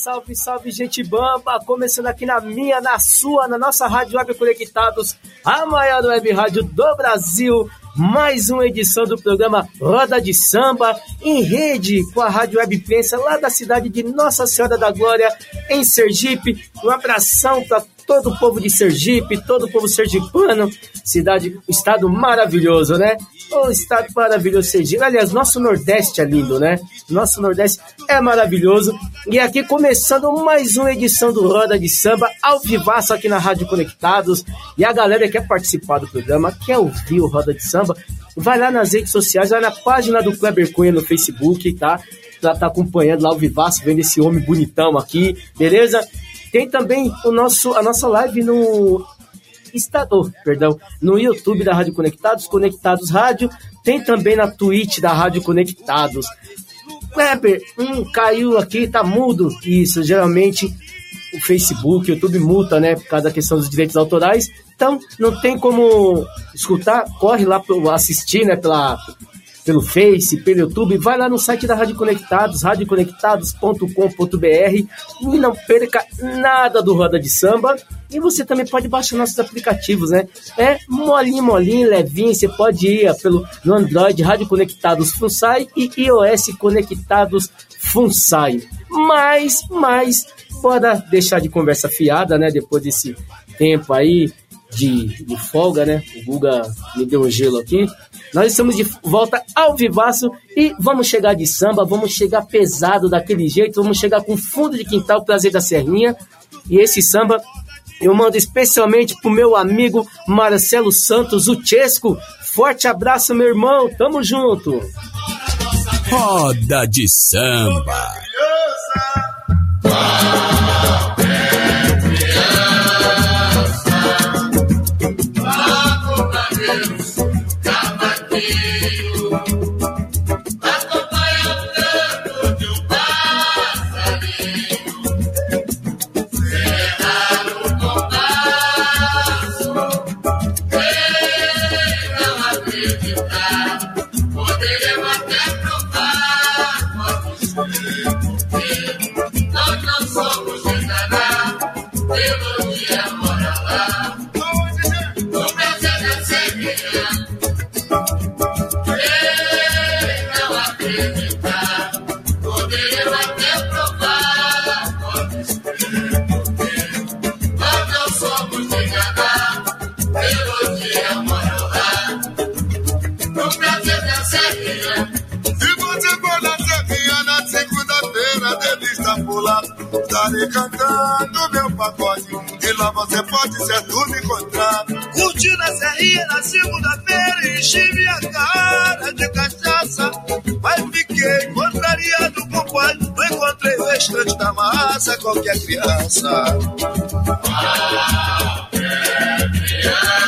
salve, salve, gente bamba! Começando aqui na minha, na sua, na nossa Rádio Web Conectados, a maior web rádio do Brasil. Mais uma edição do programa Roda de Samba, em rede com a Rádio Web Pensa, lá da cidade de Nossa Senhora da Glória, em Sergipe. Um abração para todo o povo de Sergipe, todo o povo sergipano. Cidade, estado maravilhoso, né? O estado maravilhoso Sergipe. Aliás, nosso Nordeste é lindo, né? Nosso Nordeste é maravilhoso. E aqui começando mais uma edição do Roda de Samba, ao vivaço aqui na Rádio Conectados. E a galera que quer participar do programa, quer ouvir o Roda de Samba, vai lá nas redes sociais, vai na página do Kleber Cunha no Facebook, tá? Já tá acompanhando lá o Vivaço, vendo esse homem bonitão aqui, beleza? Tem também o nosso, a nossa live no Estador, perdão, no YouTube da Rádio Conectados, Conectados Rádio, tem também na Twitch da Rádio Conectados. Kleber, hum, caiu aqui, tá mudo. Isso, geralmente o Facebook, o YouTube multa, né, por causa da questão dos direitos autorais. Então, não tem como escutar, corre lá para assistir, né, pela, pelo Face, pelo YouTube, vai lá no site da Rádio Conectados, radioconectados.com.br e não perca nada do Roda de Samba. E você também pode baixar nossos aplicativos, né? É molinho, molinho, levinho, você pode ir pelo no Android Rádio Conectados Funsai e iOS Conectados Funsai. Mas, mas, bora deixar de conversa fiada, né? Depois desse tempo aí de, de folga, né? O Guga me deu um gelo aqui. Nós estamos de volta ao vivaço e vamos chegar de samba, vamos chegar pesado daquele jeito, vamos chegar com fundo de quintal, prazer da Serrinha. E esse samba eu mando especialmente pro meu amigo Marcelo Santos, o Chesco. Forte abraço, meu irmão, tamo junto. Roda de Samba. Acompanha cantando meu pagode. E lá você pode certo me encontrar. Curtindo a Serrinha na segunda-feira. Enchi minha cara de cachaça. Mas fiquei contrariado com o. Não encontrei o restante da massa. Qualquer criança. Acompanha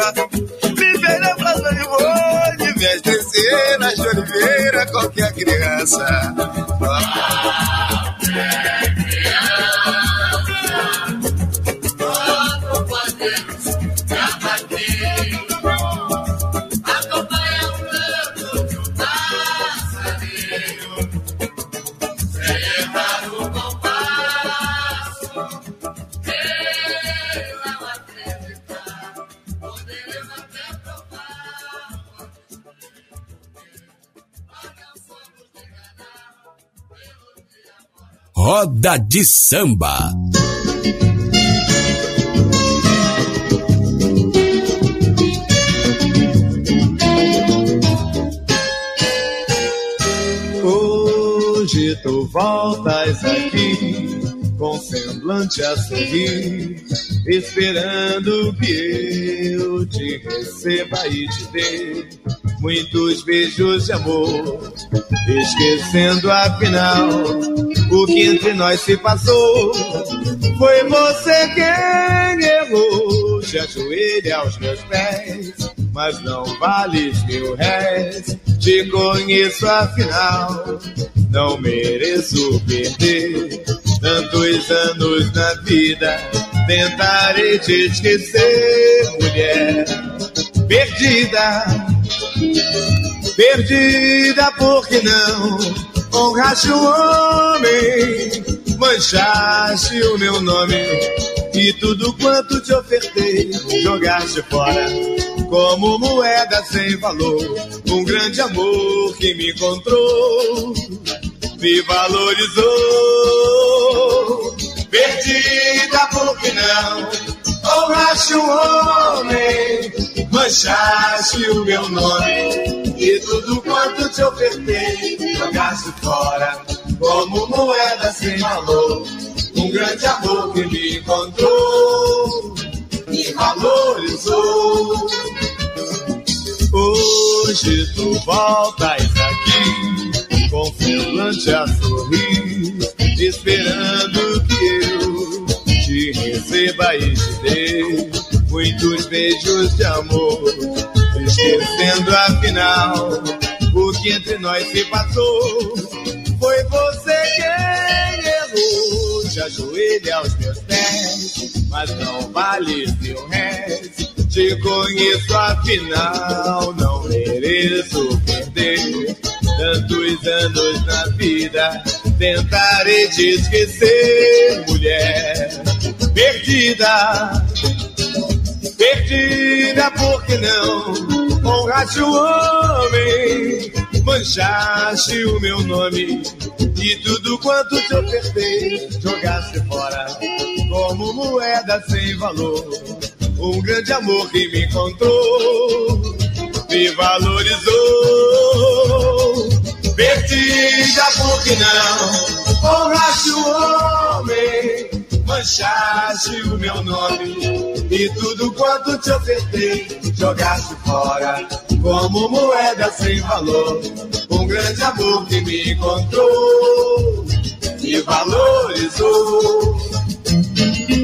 Me verão pra vou de vez descer na Oliveira, qualquer criança. Roda de Samba. Hoje tu voltas aqui com semblante a sorrir, esperando que eu te receba e te dê muitos beijos de amor, esquecendo afinal que entre nós se passou. Foi você quem errou, te ajoelha aos meus pés, mas não vales mil réis. Te conheço afinal, não mereço perder tantos anos na vida. Tentarei te esquecer, mulher perdida, perdida porque não honraste o homem, manchaste o meu nome e tudo quanto te ofertei jogaste fora como moeda sem valor. Um grande amor que me encontrou me valorizou. Perdida porque não honraste o homem, manchaste o meu nome e tudo quanto te ofertei jogaste fora como moeda sem valor. Um grande amor que me encontrou me valorizou. Hoje tu voltas aqui com semblante a sorrir, esperando que eu receba e te dê muitos beijos de amor, esquecendo afinal o que entre nós se passou. Foi você quem errou, te ajoelha aos meus pés, mas não vale mil réis. Te conheço afinal, não mereço perder tantos anos na vida. Tentarei te esquecer, mulher perdida, perdida porque não honraste o homem, manchaste o meu nome e tudo quanto te ofertei jogaste fora como moeda sem valor. Um grande amor que me encontrou me valorizou. Perdida porque não honraste o homem, manchaste o meu nome e tudo quanto te ofertei jogaste fora como moeda sem valor. Um grande amor que me encontrou me valorizou.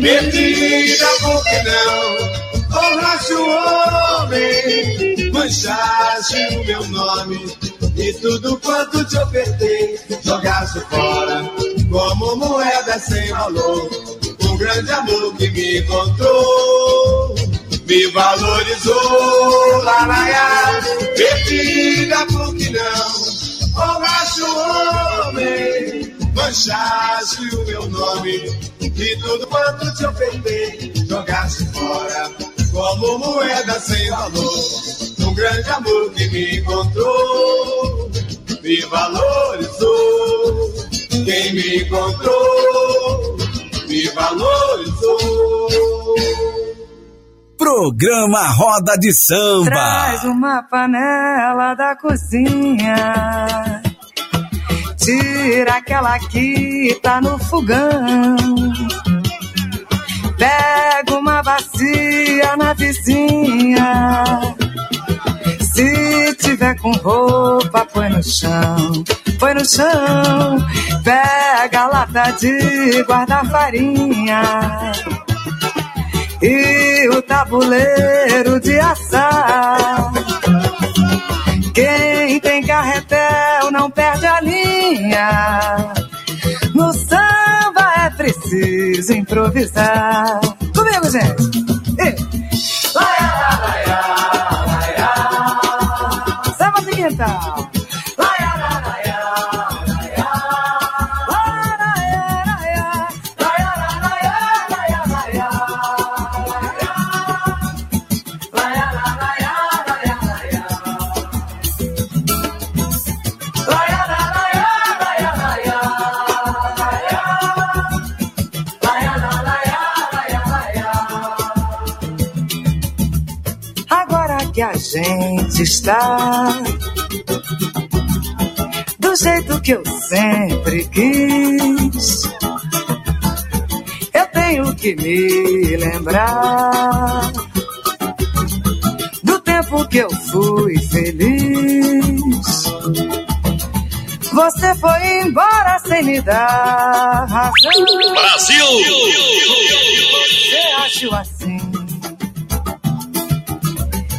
Perdida porque não honraste o homem, manchaste o meu nome e tudo quanto te ofertei jogaste fora como moeda sem valor. Um grande amor que me encontrou me valorizou, laraia, perdida porque não honraste o homem, manchaste o meu nome e tudo quanto te ofertei jogaste fora como moeda sem valor. Grande amor que me encontrou me valorizou. Quem me encontrou me valorizou. Programa Roda de Samba. Traz uma panela da cozinha. Tira aquela que tá no fogão. Pega uma bacia na vizinha. Se tiver com roupa, põe no chão. põe no chão, pega a lata de guardar farinha e o tabuleiro de assar. Quem tem carretel não perde a linha. No samba é preciso improvisar. Comigo, gente. E... A gente está. Jeito que eu sempre quis. Eu tenho que me lembrar do tempo que eu fui feliz. Você foi embora sem me dar razão. Brasil! Você agiu assim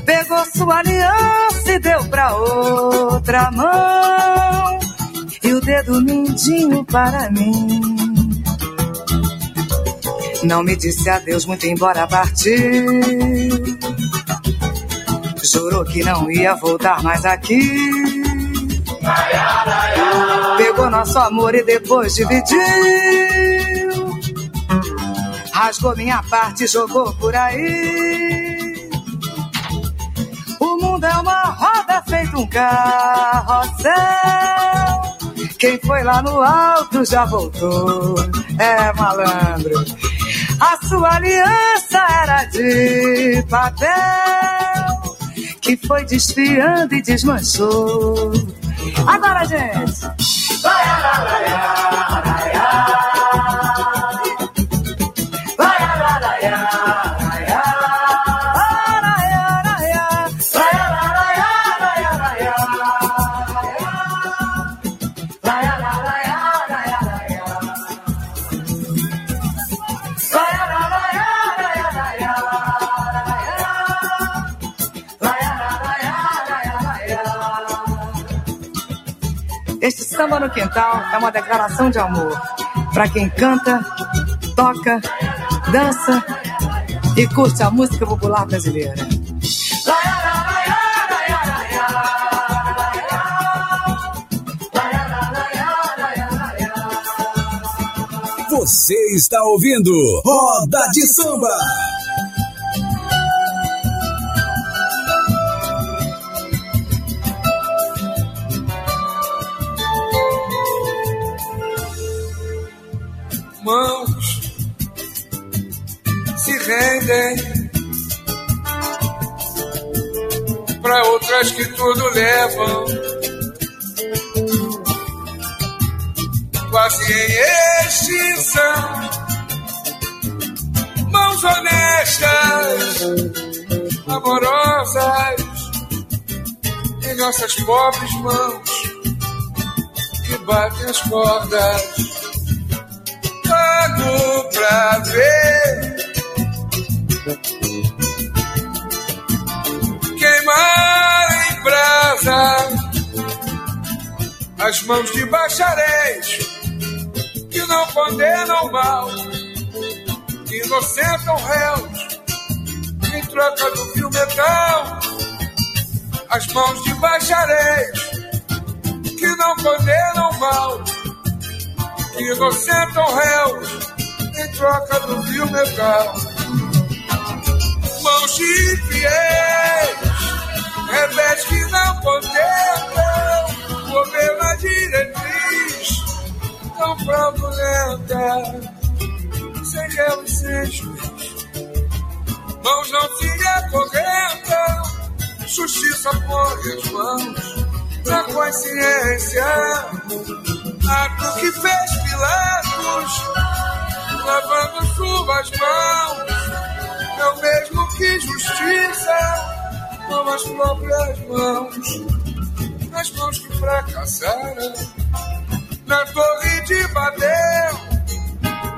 pegou sua aliança e deu pra outra mão. Dedo mindinho para mim. Não me disse adeus, muito embora partir. Jurou que não ia voltar mais aqui. Pegou nosso amor e depois dividiu. Rasgou minha parte e jogou por aí. O mundo é uma roda feito um carrossel. Quem foi lá no alto já voltou. É malandro. A sua aliança era de papel. Que foi desfiando e desmanchou. Agora, gente. Vai, vai, vai, vai, samba no quintal é uma declaração de amor para quem canta, toca, dança e curte a música popular brasileira. Você está ouvindo Roda de Samba. Tudo levam. Quase em extinção. Mãos honestas, amorosas, em nossas pobres mãos que batem as cordas. Pago pra ver as mãos de bacharéis que não condenam mal, inocentam réus em troca do fio metal. As mãos de bacharéis que não condenam mal, inocentam réus em troca do fio metal. Mãos de fiéis, rebeldes que não contemplam governo a diretriz tão fraudulenta, e sem juiz. Mãos não se acorrentam, justiça põe as mãos na consciência. Ato que fez Pilatos, lavando suas mãos, o mesmo que justiça com as próprias mãos, as mãos que fracassaram na torre de Babel,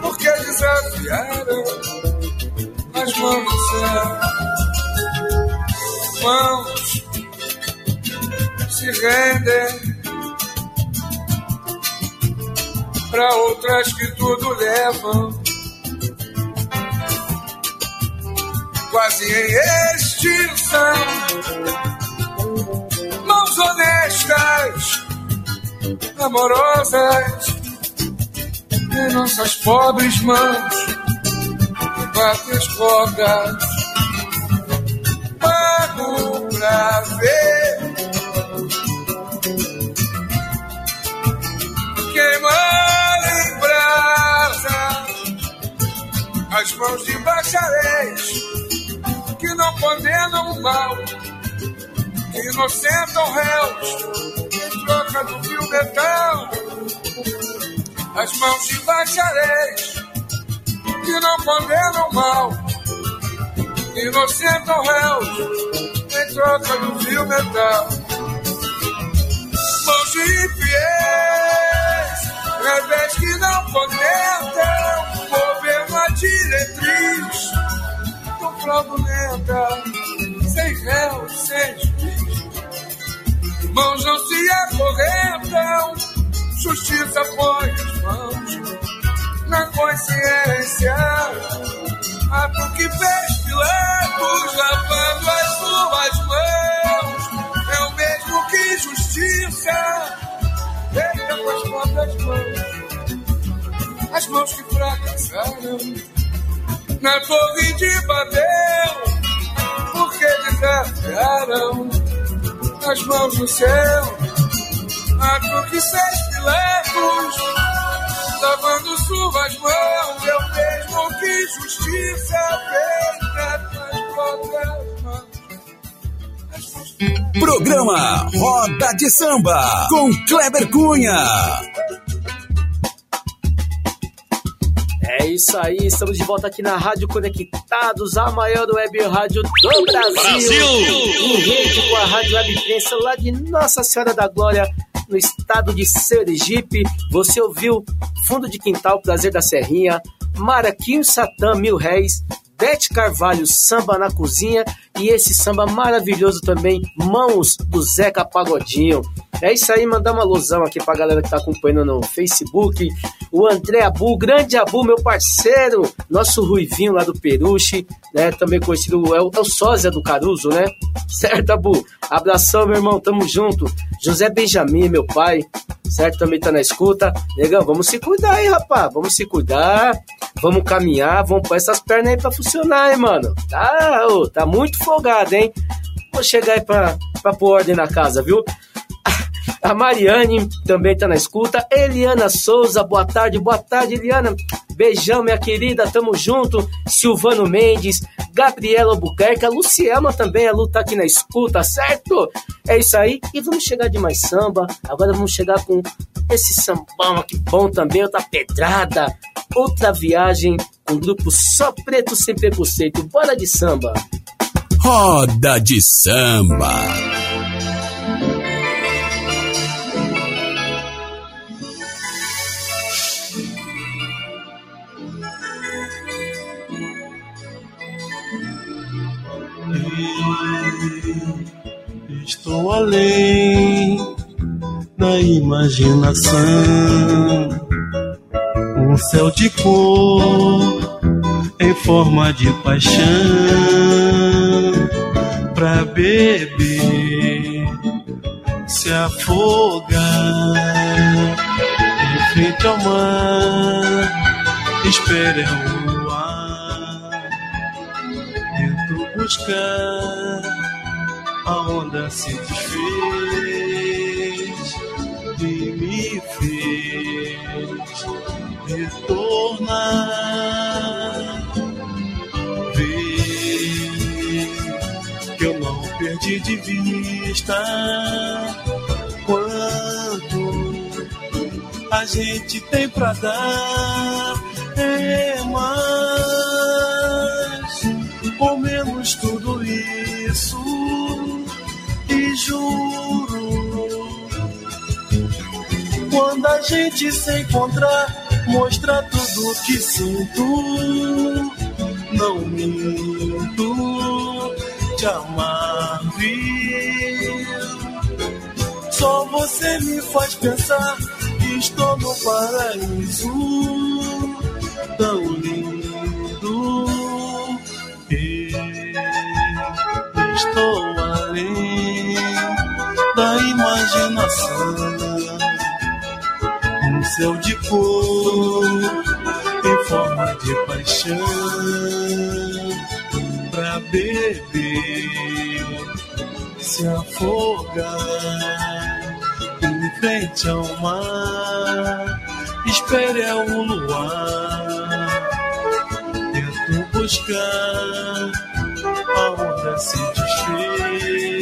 porque desafiaram as mãos. Mãos se rendem para outras que tudo levam. Quase em extinção, amorosas em nossas pobres mãos batem as cordas. Pago pra ver queimar em brasa as mãos de bacharéis que não condenam o mal inocentam réus troca do fio metal. As mãos de bacharéis que não condenam mal, inocentam réus em troca do fio metal. Mãos de infiéis, revés que não contentam, governo a diretriz, não fraudulenta, sem réus, sem mãos não se acorrentam, justiça põe as mãos na consciência. Ato que fez Pilatos lavando as suas mãos. É o mesmo que justiça. Feita com as próprias mãos. As mãos que fracassaram na torre de Babel, porque desafiaram as mãos no céu, ato que seis piletos, lavando suas mãos, o mesmo que justiça feita nas próprias mãos. Programa Roda de Samba com Kleber Cunha. Isso aí, estamos de volta aqui na Rádio Conectados, a maior web rádio do Brasil. Brasil! Em rede com a Rádio Web Imprensa lá de Nossa Senhora da Glória, no estado de Sergipe. Você ouviu Fundo de Quintal, Prazer da Serrinha, Maraquinho Satã, Mil Réis, Bete Carvalho, Samba na Cozinha e esse samba maravilhoso também, Mãos do Zeca Pagodinho. É isso aí, mandar uma alusão aqui pra galera que tá acompanhando no Facebook. O André Abu, grande Abu, meu parceiro, nosso Ruivinho lá do Peruche, né? Também conhecido, é o, é o sósia do Caruso, né? Certo, Abu? Abração, meu irmão, tamo junto. José Benjamin, meu pai, certo? Também tá na escuta. Legal, vamos se cuidar aí, rapaz. Vamos se cuidar, vamos caminhar, vamos pôr essas pernas aí pra funcionar, hein, mano? Tá, ô, tá muito folgado, hein? Vou chegar aí pra, pra pôr ordem na casa, viu? A Mariane também tá na escuta. Eliana Souza, boa tarde, boa tarde, Eliana. Beijão, minha querida, tamo junto. Silvano Mendes, Gabriela Albuquerque, a Luciema também, a Lu tá aqui na escuta, certo? É isso aí. E vamos chegar de mais samba. Agora vamos chegar com esse sambão aqui bom também, outra pedrada. Outra viagem um grupo só preto sem preconceito. Bora de samba. Roda de Samba. Estou além da imaginação. Céu de cor em forma de paixão pra beber, se afogar em frente ao mar. Espere o luar, tento buscar a onda se desfez e me Ver que eu não perdi de vista quanto a gente tem pra dar. É mais ou menos tudo isso e juro quando a gente se encontrar, mostrar tudo que sinto. Não minto, te amar, viu? Só você me faz pensar que estou no paraíso tão lindo. Eu estou além da imaginação. Céu de cor em forma de paixão pra beber, se afogar em frente ao mar. Espere é o luar, tento buscar a onda se desfez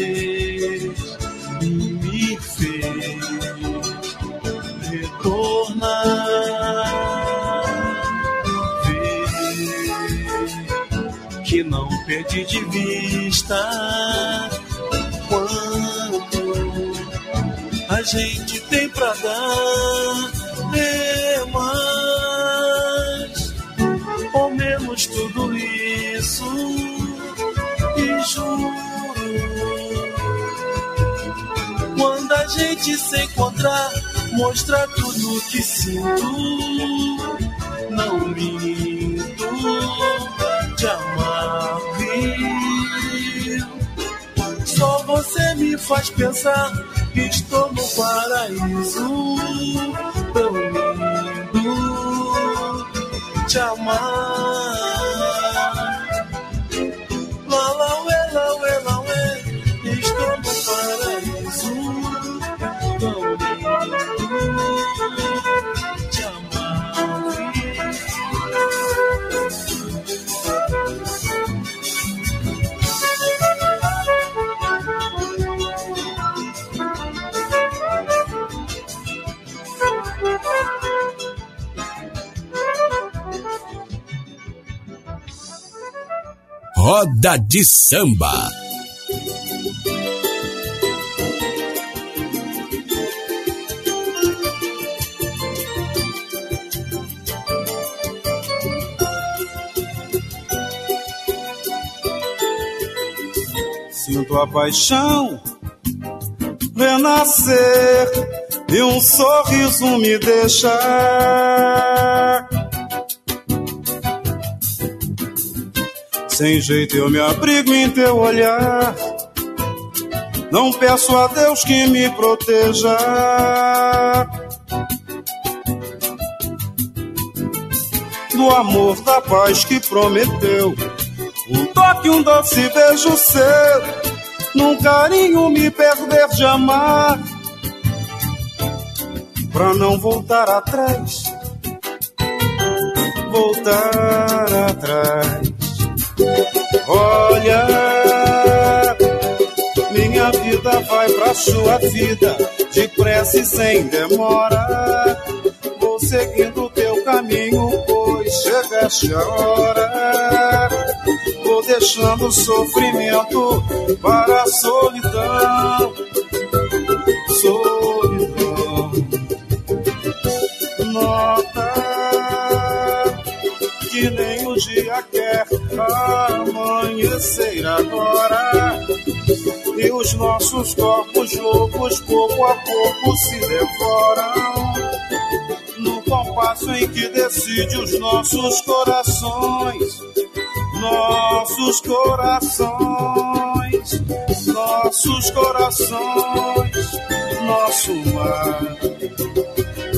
de vista quanto a gente tem pra dar. É mais ou menos tudo isso e juro quando a gente se encontrar mostrar tudo que sinto não minto você me faz pensar que estou no paraíso tão lindo te amar Roda de samba. Sinto a paixão renascer e um sorriso me deixar. Sem jeito eu me abrigo em teu olhar. Não peço a Deus que me proteja. Do amor, da paz que prometeu. Um toque, um doce beijo seu. Num carinho me perder de amar. Pra não voltar atrás. Voltar atrás. Olha, minha vida vai pra sua vida, depressa e sem demora. Vou seguindo teu caminho, pois chegaste a hora. Vou deixando o sofrimento para a solidão. Amanhecer agora. E os nossos corpos loucos pouco a pouco se devoram. No compasso em que decide os nossos corações. Nossos corações, nossos corações, nosso mar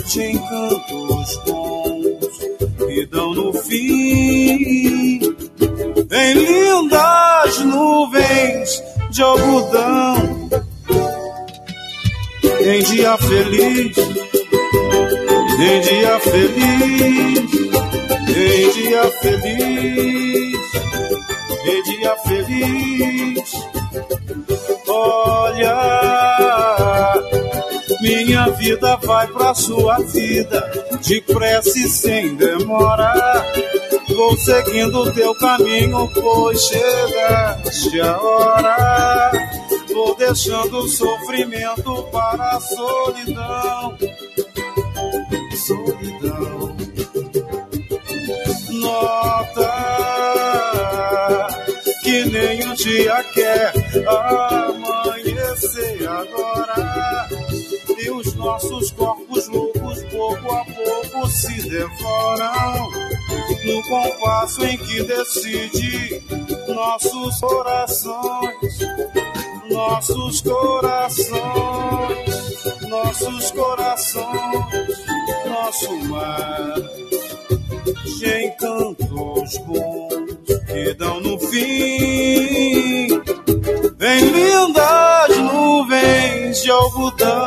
de encantos bons que dão no fim em lindas nuvens de algodão. Em dia feliz, em dia feliz, em dia feliz, em dia feliz. Olha, minha vida vai pra sua vida, depressa e sem demora. Vou seguindo teu caminho, pois chegaste a hora. Vou deixando o sofrimento para a solidão. solidão. Nota que nem o dia quer amanhecer agora. Os nossos corpos loucos pouco a pouco se devoram. No compasso em que decide nossos corações, nossos corações, nossos corações, nosso mar de encantos bons que dão no fim. Vem lindas nuvens de algodão,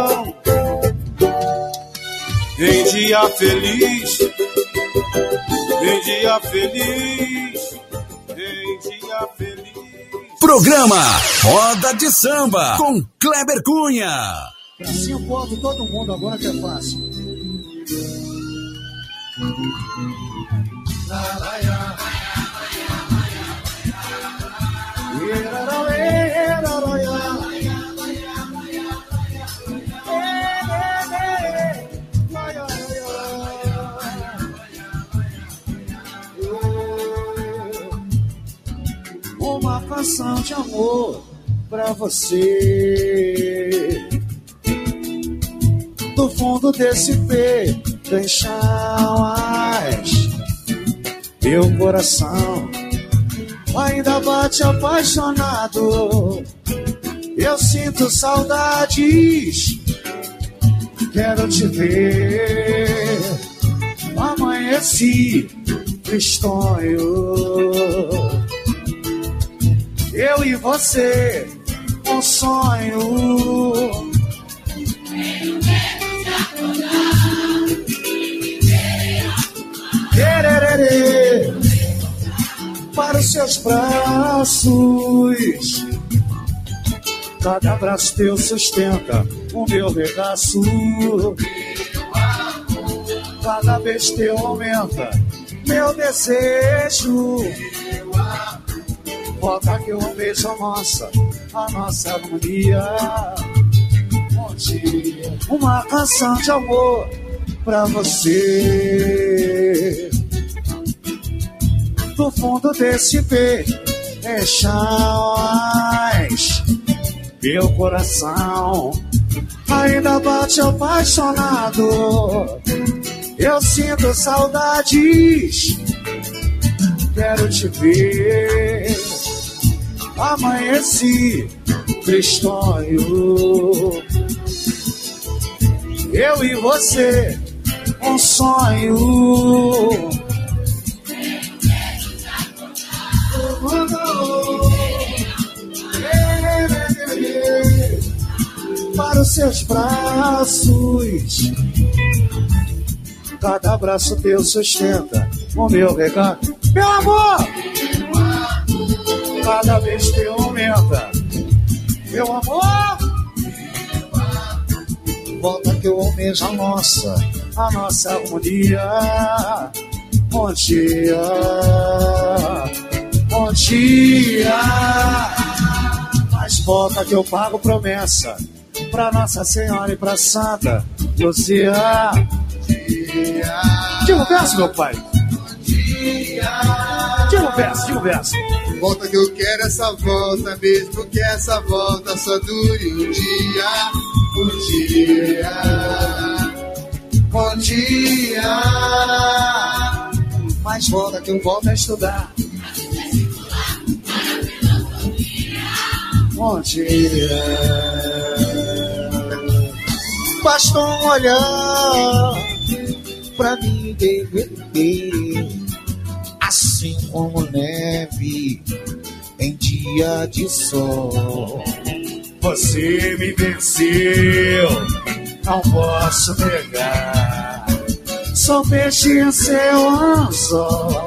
dia feliz, em dia feliz, em dia feliz. Programa Roda de Samba com Kleber Cunha. Assim o povo, todo mundo agora que é fácil. Uma de amor pra você. Do fundo desse peito tem chamas. Meu coração ainda bate apaixonado. Eu sinto saudades. Quero te ver. Amanheci tristonho. Eu e você, um sonho. Quererê, para os seus braços. Cada abraço teu sustenta o meu regaço. Cada vez teu aumenta meu desejo. Volta que eu beijo a nossa, a nossa harmonia. Um uma canção de amor pra você. Do fundo desse peito é chás. Meu coração ainda bate apaixonado. Eu sinto saudades. Quero te ver. Amanheci tristonho. Eu e você, um sonho. Para os seus braços, cada abraço teu sustenta o meu regalo. Meu amor, cada vez teu aumenta. Meu amor, volta que eu almejo a nossa, a nossa harmonia. Bom dia, bom dia. Mas volta que eu pago promessa pra Nossa Senhora e pra Santa Luzia. Diga o verso, meu pai. Diga o verso, diga o verso. Volta que eu quero essa volta, mesmo que essa volta só dure um dia, um dia, bom dia. Mas volta que eu volto a estudar. Bom dia. Basta um olhar pra derreter, assim como neve em dia de sol. Você me venceu, não posso negar. Sou peixe em seu anzol.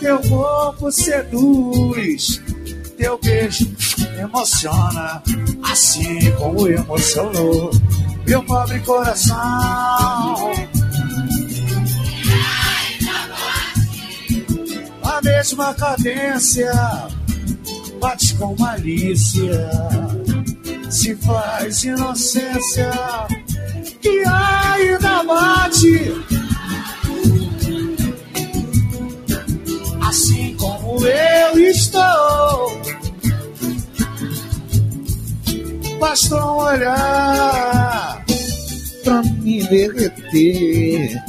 Teu corpo seduz, teu beijo emociona, assim como emocionou meu pobre coração. Mesma cadência bate com malícia, se faz inocência que ainda bate. Assim como eu estou. Basta um olhar pra me derreter.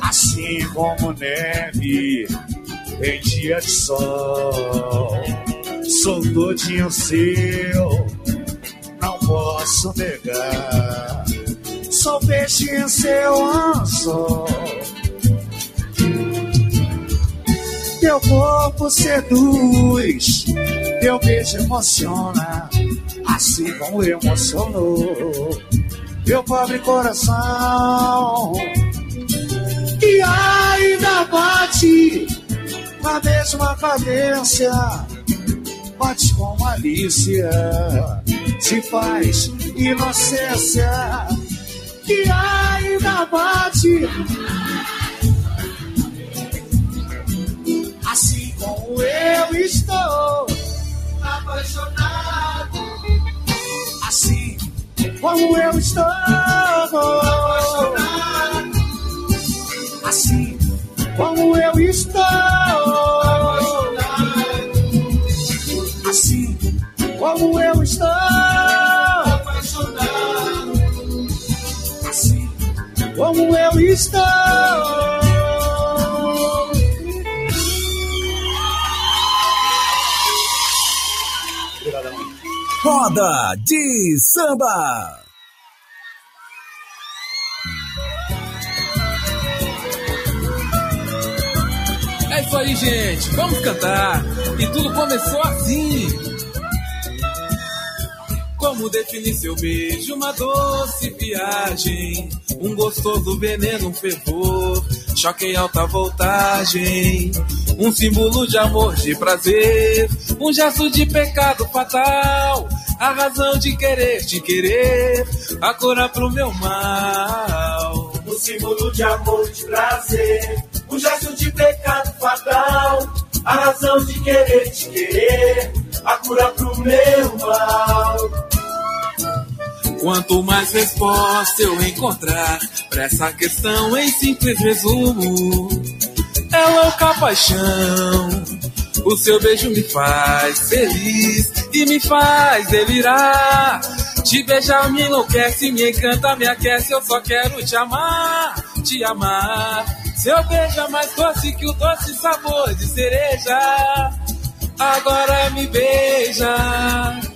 Assim como neve em dia de sol. Sou todinho seu, não posso negar. Sou peixe em seu anzol. Teu corpo seduz, teu beijo emociona, assim como emocionou meu pobre coração. E ainda bate na mesma cadência, bate com malícia, se faz inocência. E ainda bate. Assim como eu estou apaixonado, assim como eu estou apaixonado, assim como eu estou assim como eu estou assim como eu estou. Roda de Samba. Isso aí, gente. Vamos cantar. E tudo começou assim. Como definir seu beijo? Uma doce viagem. Um gostoso veneno, um fervor. Choque em alta voltagem. Um símbolo de amor, de prazer. Um gesto de pecado fatal. A razão de querer, de querer. A cura pro meu mal. Um símbolo de amor, de prazer. Um gesto de pecado fatal. A razão de querer, de querer. A cura pro meu mal. Quanto mais resposta eu encontrar pra essa questão em simples resumo, é louca paixão. O seu beijo me faz feliz e me faz delirar. Te beijar me enlouquece, me encanta, me aquece. Eu só quero te amar, te amar. Seu beijo é mais doce que o doce sabor de cereja. Agora me beija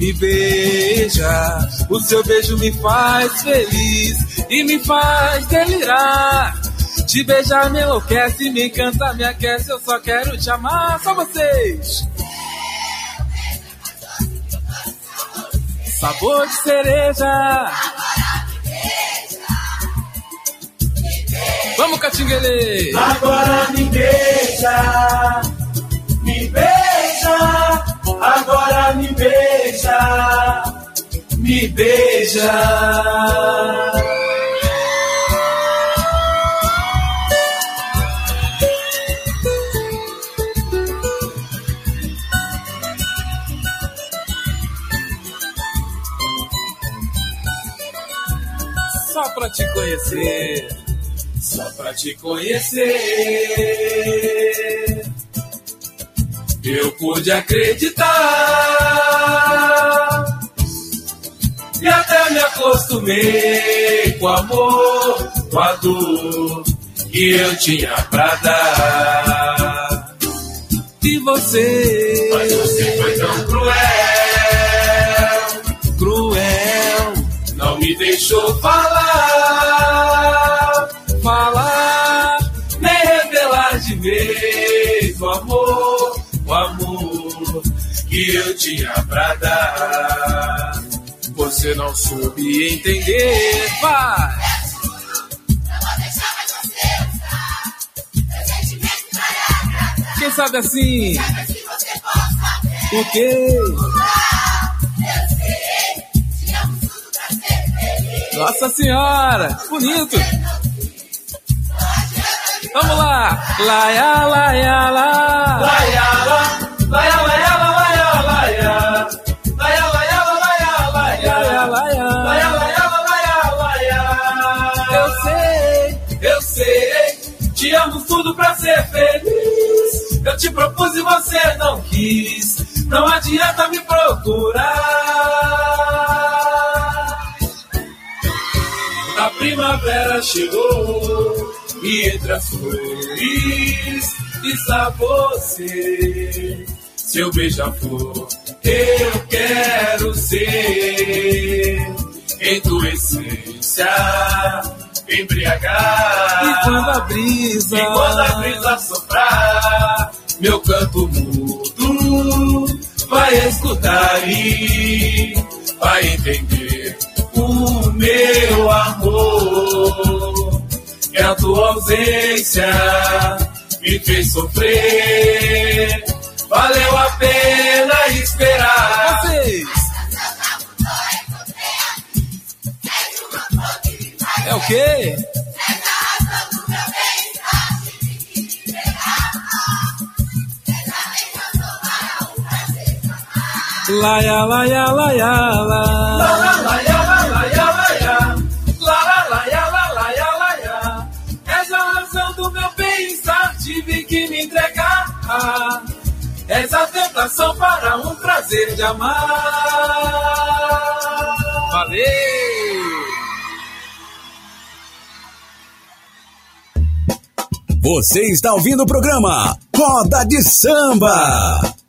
me beija. O seu beijo me faz feliz e me faz delirar. Te beijar me enlouquece, me encanta, me aquece. Eu só quero te amar, só vocês. Sabor de cereja. Vamos, Catinguele! Agora me beija, me beija, agora me beija, me beija. Só pra te conhecer. Só pra te conhecer, eu pude acreditar. E até me acostumei com o amor, com a dor que eu tinha pra dar. E você? Mas você foi tão cruel, Cruel, não me deixou falar, vez o amor, o amor que eu tinha pra dar. Você não soube entender. Vai! Quem sabe assim? O quê? Nossa Senhora! Bonito! Vamos lá! Laia, laia, la. Laia, la. Laia, laia, la, laia, laia. Laia, laia, la, laia, laia. Laia, laia. Laia, laia, la, laia, laia. Eu sei, eu sei. Te amo tudo pra ser feliz. Eu te propus e você não quis. Não adianta me procurar. A primavera chegou e entre as flores está você, seu beija-flor. Eu quero ser em tua essência embriagar. E quando a brisa, e quando a brisa soprar, meu canto mudo vai escutar e vai entender o meu amor. É a tua ausência me fez sofrer. Valeu a pena esperar. Vocês. É o quê? Laia, laia, laia, la. És a tentação para um prazer de amar. Valeu! Você está ouvindo o programa Roda de Samba.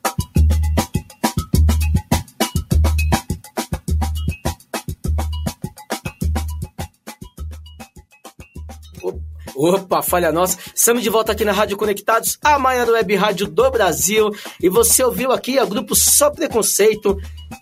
Opa, falha nossa. Estamos de volta aqui na Rádio Conectados, a maior web rádio do Brasil. E você ouviu aqui o grupo Só Preconceito,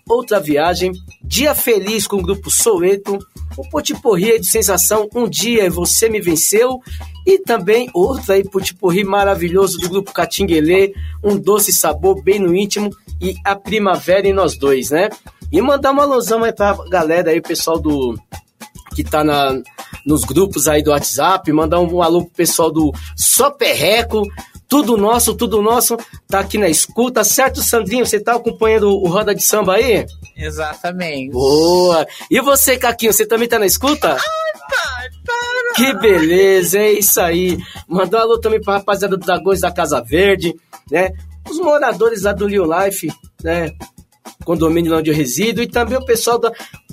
Outra Viagem, Dia Feliz com o grupo Soueto, o Potiporri de Sensação, Um Dia Você Me Venceu. E também outro aí, Potiporri maravilhoso do grupo Catinguelê, Um Doce Sabor Bem no Íntimo e A Primavera em Nós Dois, né? E mandar uma alusão aí pra galera aí, pessoal do que tá na, nos grupos aí do WhatsApp, mandar um, alô pro pessoal do Só Perreco, tudo nosso, tudo nosso, tá aqui na escuta, certo, Sandrinho? Você tá acompanhando o Roda de Samba aí? Exatamente. Boa! E você, Caquinho, você também tá na escuta? Que beleza, é isso aí. Mandar um alô também pra rapaziada dos Dragões da Casa Verde, né? Os moradores lá do Leo Life, né? Condomínio onde eu resido, e também o pessoal do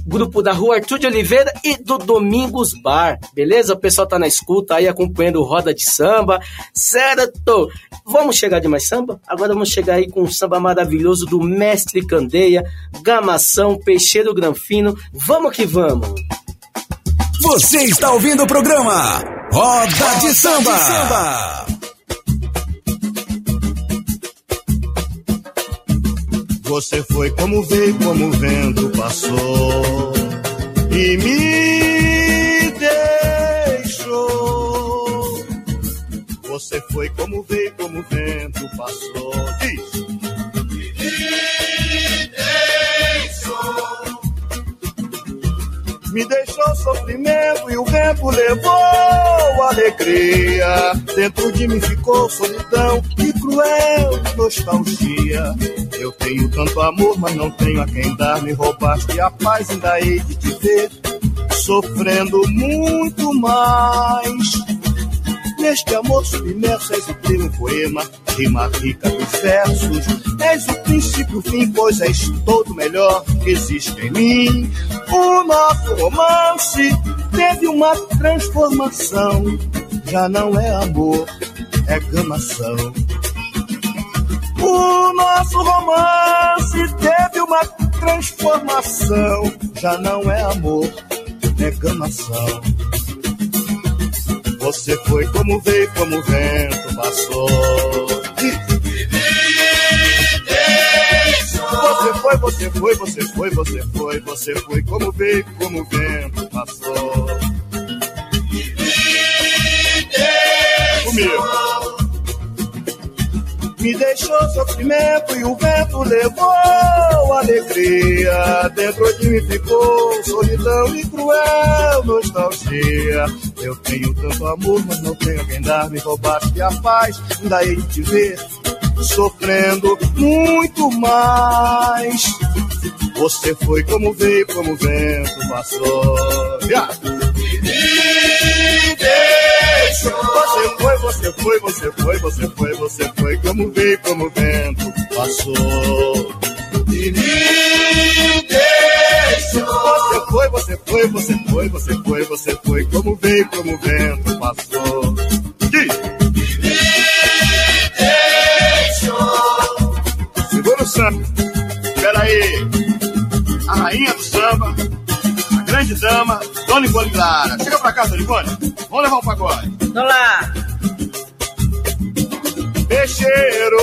grupo da Rua Arthur de Oliveira e do Domingos Bar, beleza? O pessoal tá na escuta aí acompanhando o Roda de Samba, certo? Vamos chegar de mais samba? Agora vamos chegar aí com um samba maravilhoso do Mestre Candeia, Gamação, Peixeiro Granfino. Vamos que vamos! Você está ouvindo o programa Roda de Samba. Você foi como veio, como o vento passou e me deixou. Você foi como veio, como o vento passou. Diz. Me deixou sofrimento e o vento levou alegria. Dentro de mim ficou solidão e cruel nostalgia. Eu tenho tanto amor, mas não tenho a quem dar. Me roubaste a paz, ainda hei de te ver. Sofrendo muito mais. Neste amor submerso és o primo poema, rima rica dos versos. És o princípio, o fim, pois és todo melhor que existe em mim. O nosso romance teve uma transformação. Já não é amor, é gamação. O nosso romance teve uma transformação. Já não é amor, é gamação. Você foi como veio, como o vento passou. Você foi, você foi, você foi, você foi, você foi como veio, como o vento passou. Comigo. Me deixou sofrimento e o vento levou alegria. Dentro de mim ficou solidão e cruel nostalgia. Eu tenho tanto amor, mas não tenho quem dar. Me roubaste a paz, hei de te ver sofrendo muito mais. Você foi como veio, como o vento passou. Yeah. Você foi, você foi, você foi, você foi, você foi, como veio, como vento passou. E me deixou. Você foi, você foi, você foi, você foi, você foi, como veio, como vento passou. Diz. Segura o samba. Espera aí. A rainha do samba, a grande dama, Dona Ivone Clara. Chega pra cá, Dona Ivone. Vamos levar o pagode. Vamos lá. Peixeiro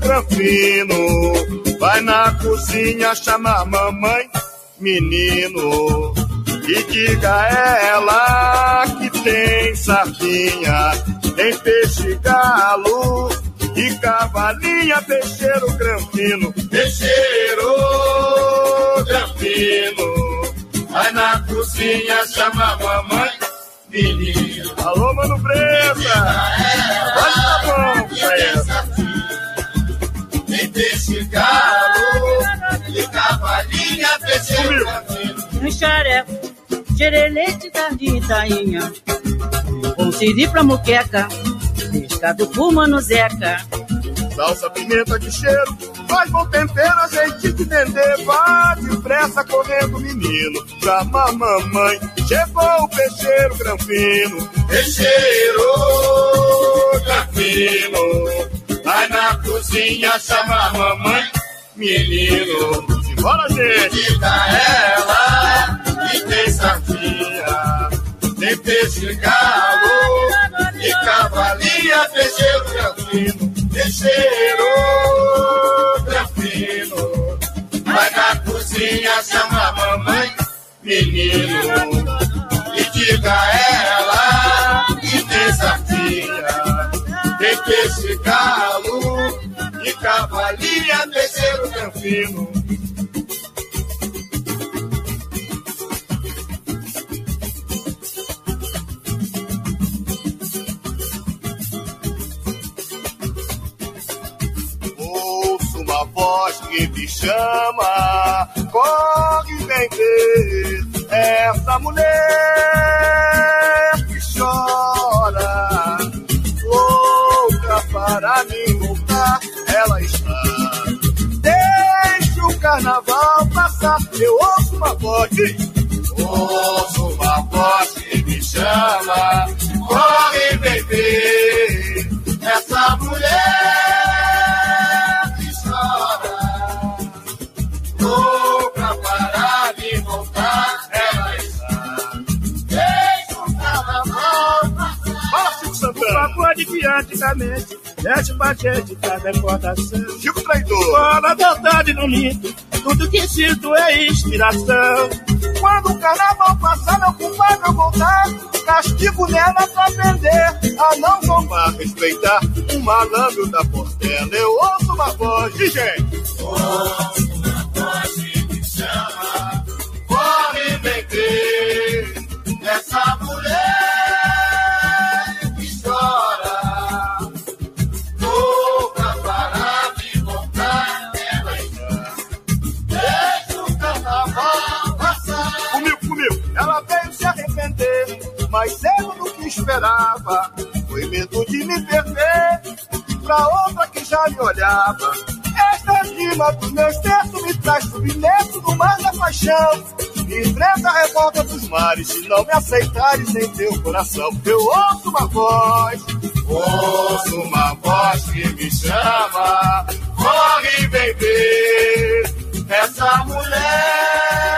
Granfino, vai na cozinha chamar mamãe, menino. E diga a ela que tem sardinha, tem peixe galo e cavalinha, peixeiro granfino. Peixeiro granfino, vai na cozinha chamar mamãe, menino. Alô, Mano Preta! Vai tá bom pra essa. Tem peixe galo e cavalinha, granfino. Um xareco, xerelete da Itainha. Um siri pra muqueca, pescado por mano Zeca. Salsa, pimenta de cheiro, faz bom tempero, azeite de dendê. Vá depressa correndo, menino, chama a mamãe. Chegou o peixeiro granfino. Peixeiro granfino, vai na cozinha, chama a mamãe. Menino, simbora, gente. Diga ela que tem sardinha, tem peixe galo e cavalinha, peixeiro granfino. Peixeiro granfino, vai na cozinha, chama a mamãe, menino. E diga a ela que tem sardinha, tem peixe galo e cavalinha, peixeiro granfino. Voz que me chama, corre vem ver essa mulher que chora, louca para me voltar, ela está. Deixa o carnaval passar, eu ouço uma voz, ouço uma voz que me chama, corre vem ver Papo adianticamente, mete pra gente da recordação. Chico Traidor. Fala a verdade no mito, tudo que sinto é inspiração. Quando o carnaval passar, meu compadre eu voltar, castigo nela pra aprender a não zombar, respeitar um malandro da portela. Eu ouço uma voz de gente. Ouço esperava. Foi medo de me perder pra outra que já me olhava. Esta rima dos meus textos me traz submerso no mar da paixão. Enfrenta a revolta dos mares se não me aceitares em teu coração. Eu ouço uma voz, ouço uma voz que me chama. Corre, vem essa mulher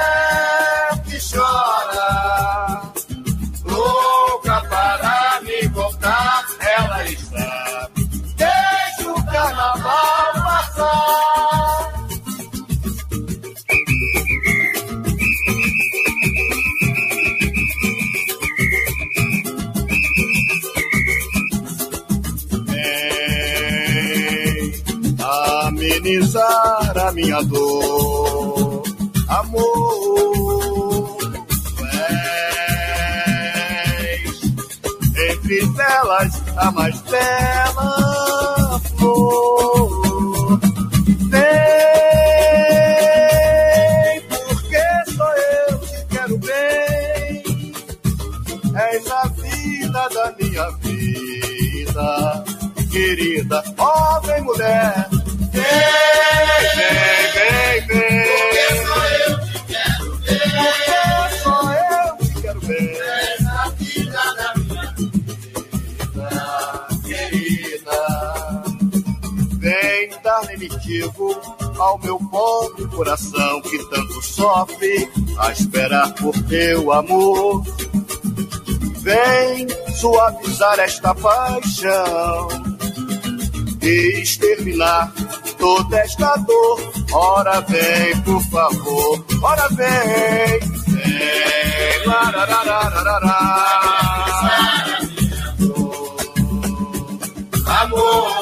amenizar a minha dor, amor. Vem entre elas a mais bela sofre a esperar por teu amor. Vem suavizar esta paixão e exterminar toda esta dor. Ora vem, por favor, ora vem, vem, larararararará. Amor,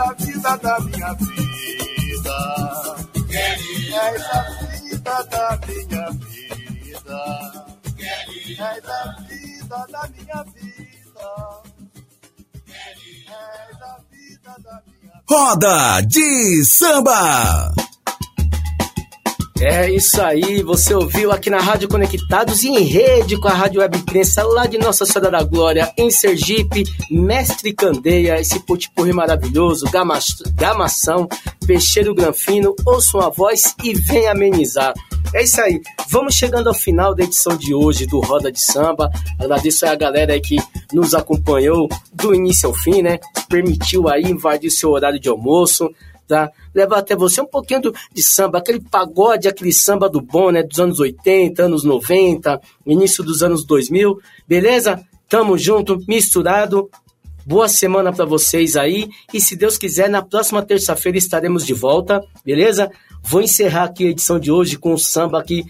És a vida da minha vida. És a vida da minha vida. És a vida da minha vida. És a vida da minha Roda de samba. É isso aí, você ouviu aqui na Rádio Conectados e em rede com a Rádio Web Crença lá de Nossa Senhora da Glória, em Sergipe, Mestre Candeia, esse potipurri maravilhoso, gama, gamação, peixeiro granfino, ouçam a voz e vem amenizar. É isso aí, vamos chegando ao final da edição de hoje do Roda de Samba. Agradeço aí a galera que nos acompanhou do início ao fim, né? Permitiu aí invadir seu horário de almoço tá? Levar até você um pouquinho do, de samba, aquele pagode, aquele samba do bom, né? Dos anos 80, anos 90, início dos anos 2000, beleza? Tamo junto, misturado. Boa semana para vocês aí. E se Deus quiser, na próxima terça-feira estaremos de volta, beleza? Vou encerrar aqui a edição de hoje com o samba aqui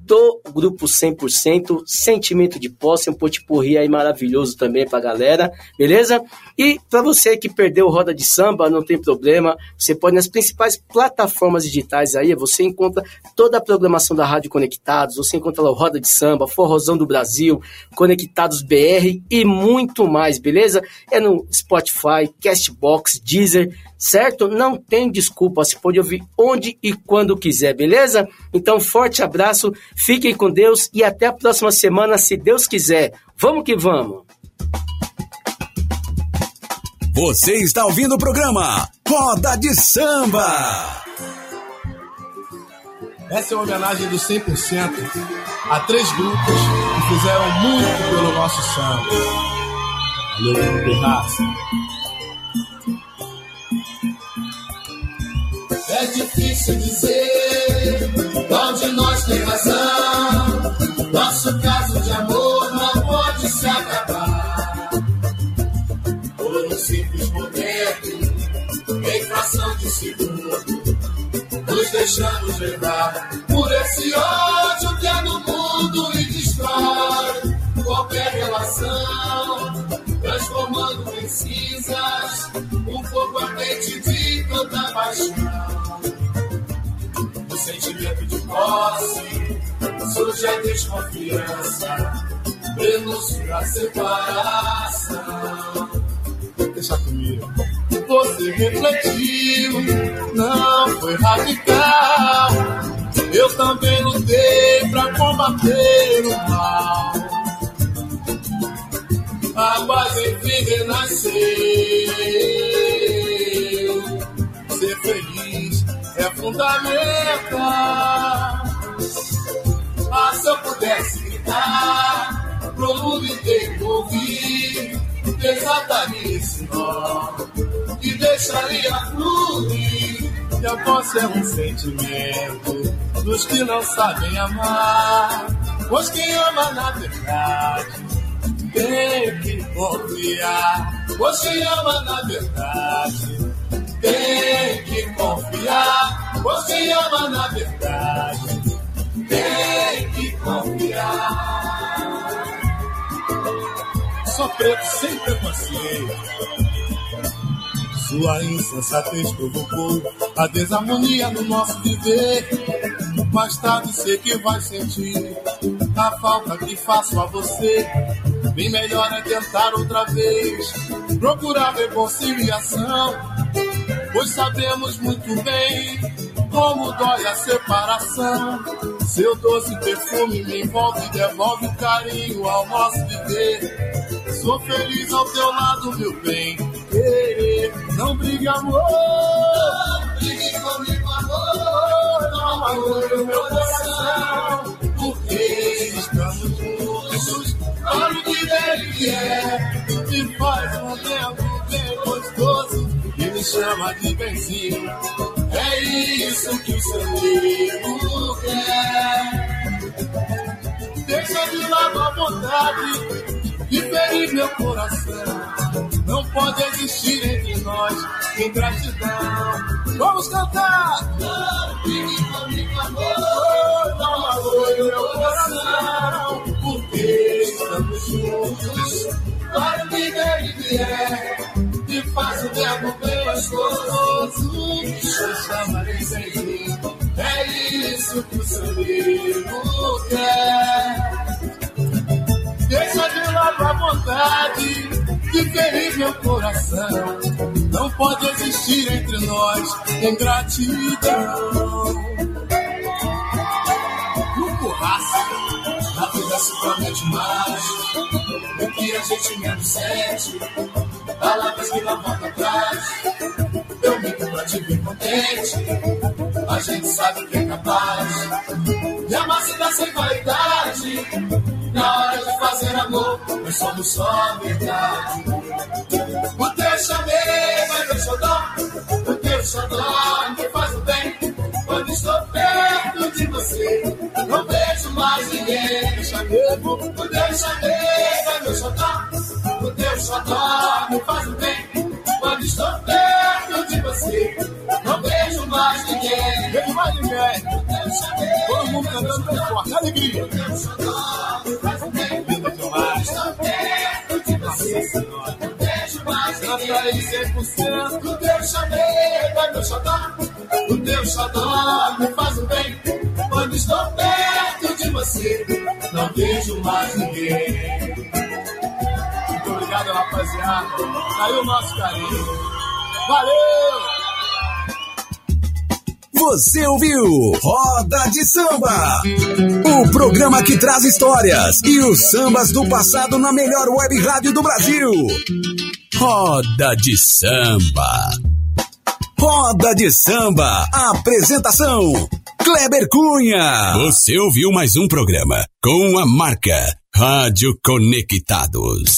do grupo 100%, sentimento de posse, um potipurri aí maravilhoso também pra galera, beleza? E para você que perdeu Roda de Samba, não tem problema, você pode nas principais plataformas digitais aí, você encontra toda a programação da Rádio Conectados, você encontra lá o Roda de Samba, Forrozão do Brasil, Conectados BR e muito mais, beleza? É no Spotify, Castbox, Deezer, certo? Não tem desculpa, você pode ouvir onde e quando quiser, beleza? Então, forte abraço, fiquem com Deus e até a próxima semana, se Deus quiser. Vamos que vamos! Você está ouvindo o programa Roda de Samba. Essa é uma homenagem do 100% a três grupos que fizeram muito pelo nosso samba. Valeu, Terraça. É difícil dizer de segundo, nos deixamos levar por esse ódio que é no mundo e destrói qualquer relação, transformando em cinzas um fogo ardente de tanta paixão. O sentimento de posse surge a desconfiança, prenúncio a separação. Deixa comigo. Você refletiu, não foi radical. Eu também lutei pra combater o mal. A paz enfim renasceu. Ser feliz é fundamental. Ah, se eu pudesse gritar pro mundo inteiro ouvir, desataria esse nó e deixaria fluir. E a posse é um sentimento dos que não sabem amar. Pois quem ama na verdade tem que confiar. Pois quem ama na verdade tem que confiar. Pois quem ama na verdade tem preto sem preconceito. Sua insensatez provocou a desarmonia no nosso viver. Mais tarde sei que vai sentir a falta que faço a você. Bem melhor é tentar outra vez, procurar reconciliação. Pois sabemos muito bem como dói a separação. Seu doce perfume me envolve e devolve carinho ao nosso viver. Sou feliz ao teu lado, meu bem. Não brigue, amor. Não brigue comigo, amor. Não amor, meu coração. Porque estamos juntos. Olha o que dele é. Me faz um tempo bem gostoso. E me chama de benzinho. É isso que o seu amigo quer. Deixa de lado a vontade de ferir meu coração. Não pode existir entre nós ingratidão. Vamos cantar! Não fique comigo, amor. Não magoe meu coração. Porque estamos juntos. Para o que ele vier. E faz o verbo bem gostoso. Me chama de sentir. É isso que o seu amigo quer. Deixa de lado a vontade de ferir meu coração. Não pode existir entre nós ingratidão. No curraço, a vida se promete mais. O que a gente menos sente, palavras que não voltam atrás. Eu me pra te ver contente. A gente sabe que é capaz de amar se dá sem vaidade. Na hora de fazer amor, nós somos só verdade. O teu chamego é meu xodó, o teu xodó me faz o bem. Quando estou perto de você, não vejo mais ninguém. O teu chamego é meu xodó, o teu xodó me faz o bem. Quando estou perto de você, não vejo mais ninguém. Vejo mais ninguém. Todo mundo cantando bem forte, alegria. Demais. Canta aí 100%. O teu chamego é meu xodó. O teu xodó me faz o bem. Quando estou perto de você, não vejo mais ninguém. Muito obrigado, rapaziada. Aí o nosso carinho. Valeu! Você ouviu Roda de Samba, o programa que traz histórias e os sambas do passado na melhor web rádio do Brasil. Roda de Samba. Roda de Samba, apresentação Kleber Cunha. Você ouviu mais um programa com a marca Rádio Conectados.